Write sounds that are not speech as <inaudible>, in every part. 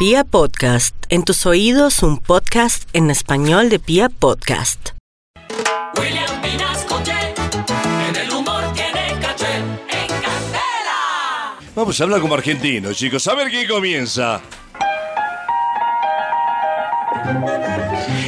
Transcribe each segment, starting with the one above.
Pia Podcast, en tus oídos un podcast en español de Pia Podcast. William Vinasco Che, en el humor tiene caché, en Candela. Vamos a hablar como argentinos, chicos. A ver quién comienza.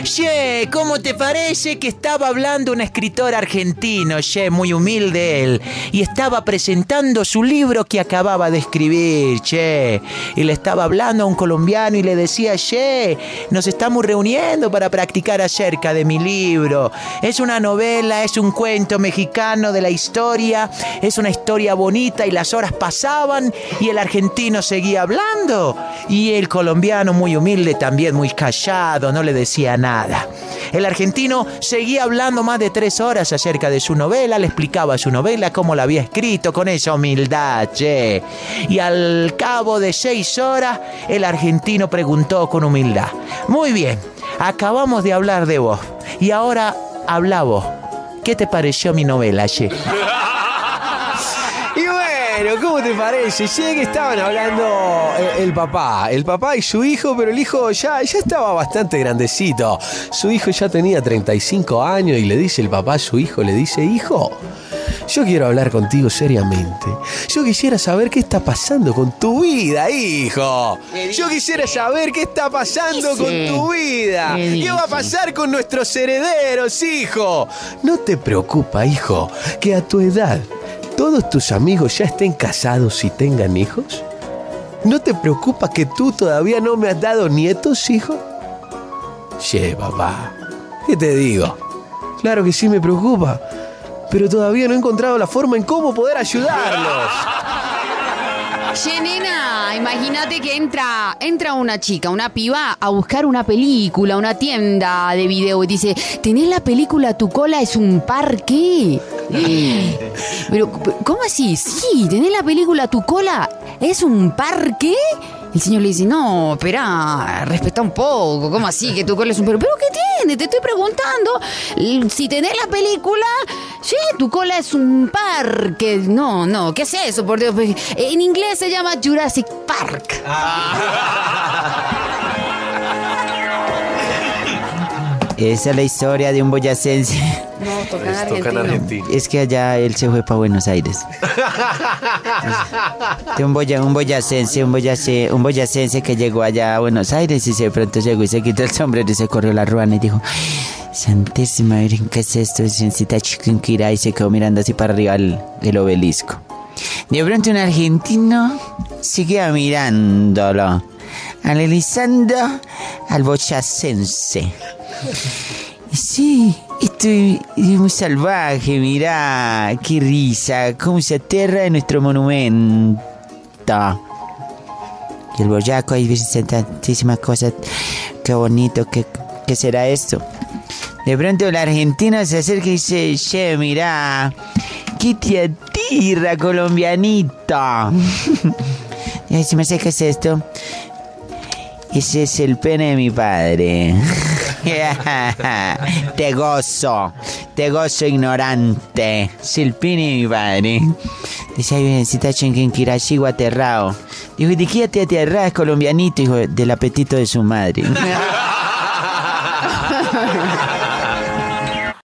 Che, ¿cómo te parece que estaba hablando un escritor argentino, che, muy humilde él, y estaba presentando su libro que acababa de escribir, che, y le estaba hablando a un colombiano y le decía, che, nos estamos reuniendo para practicar acerca de mi libro. Es una novela, es un cuento mexicano de la historia, es una historia bonita y las horas pasaban y el argentino seguía hablando. Y el colombiano muy humilde también muy callado, no le decía nada. El argentino seguía hablando más de tres horas acerca de su novela, le explicaba su novela, cómo la había escrito, con esa humildad, che. Y al cabo de seis horas, el argentino preguntó con humildad, muy bien, acabamos de hablar de vos, y ahora habla vos. ¿Qué te pareció mi novela, che? <laughs> Bueno, ¿cómo te parece? Sé que estaban hablando el, el papá, el papá y su hijo, pero el hijo ya, ya estaba bastante grandecito. Su hijo ya tenía 35 años y le dice el papá a su hijo, le dice, hijo, yo quiero hablar contigo seriamente. Yo quisiera saber qué está pasando con tu vida, hijo. Yo quisiera saber qué está pasando con tu vida. ¿Qué va a pasar con nuestros herederos, hijo? No te preocupa, hijo, que a tu edad todos tus amigos ya estén casados y tengan hijos? ¿No te preocupa que tú todavía no me has dado nietos, hijo? Che, papá, ¿qué te digo? Claro que sí me preocupa, pero todavía no he encontrado la forma en cómo poder ayudarlos. <laughs> Che, nena, imagínate que entra, entra una chica, una piba, a buscar una película, una tienda de video y dice, ¿tenés la película Tu cola es un parque? <laughs> Pero, ¿cómo así? Sí, ¿tenés la película Tu cola es un parque? El señor le dice, no, espera, respeta un poco, ¿cómo así que tu cola es un parque? ¿Pero qué tiene? Te estoy preguntando. Si tenés la película, sí, tu cola es un parque. No, no, ¿qué es eso? Por Dios, en inglés se llama Jurassic Park. <laughs> Esa es la historia de un boyacense. No, toca en argentino. Es que allá él se fue para Buenos Aires. <laughs> De un, boya, un boyacense, un, boyace- un boyacense que llegó allá a Buenos Aires y de pronto llegó y se quitó el sombrero y se corrió la ruana y dijo, Santísima Virgen, ¿qué es esto? Virgencita Chiquinquirá", y se quedó mirando así para arriba el, el obelisco. De pronto un argentino seguía mirándolo, analizando al boyacense. Sí, estoy muy salvaje, mirá, qué risa, cómo se aterra en nuestro monumento. El boyaco dice tantísimas cosas, qué bonito, qué, qué será esto. De pronto el argentino se acerca y dice, che, mirá, qué te atirra, colombianito. <laughs> y dice, me sé esto. Ese es el pene de mi padre. <laughs> <laughs> te gozo, te gozo ignorante. De mi padre. Dice, ay, Virgencita Chenquenquirachigua aterrado. Dijo, ¿y de qué te aterras, colombianito? Hijo, del apetito de su madre. <laughs>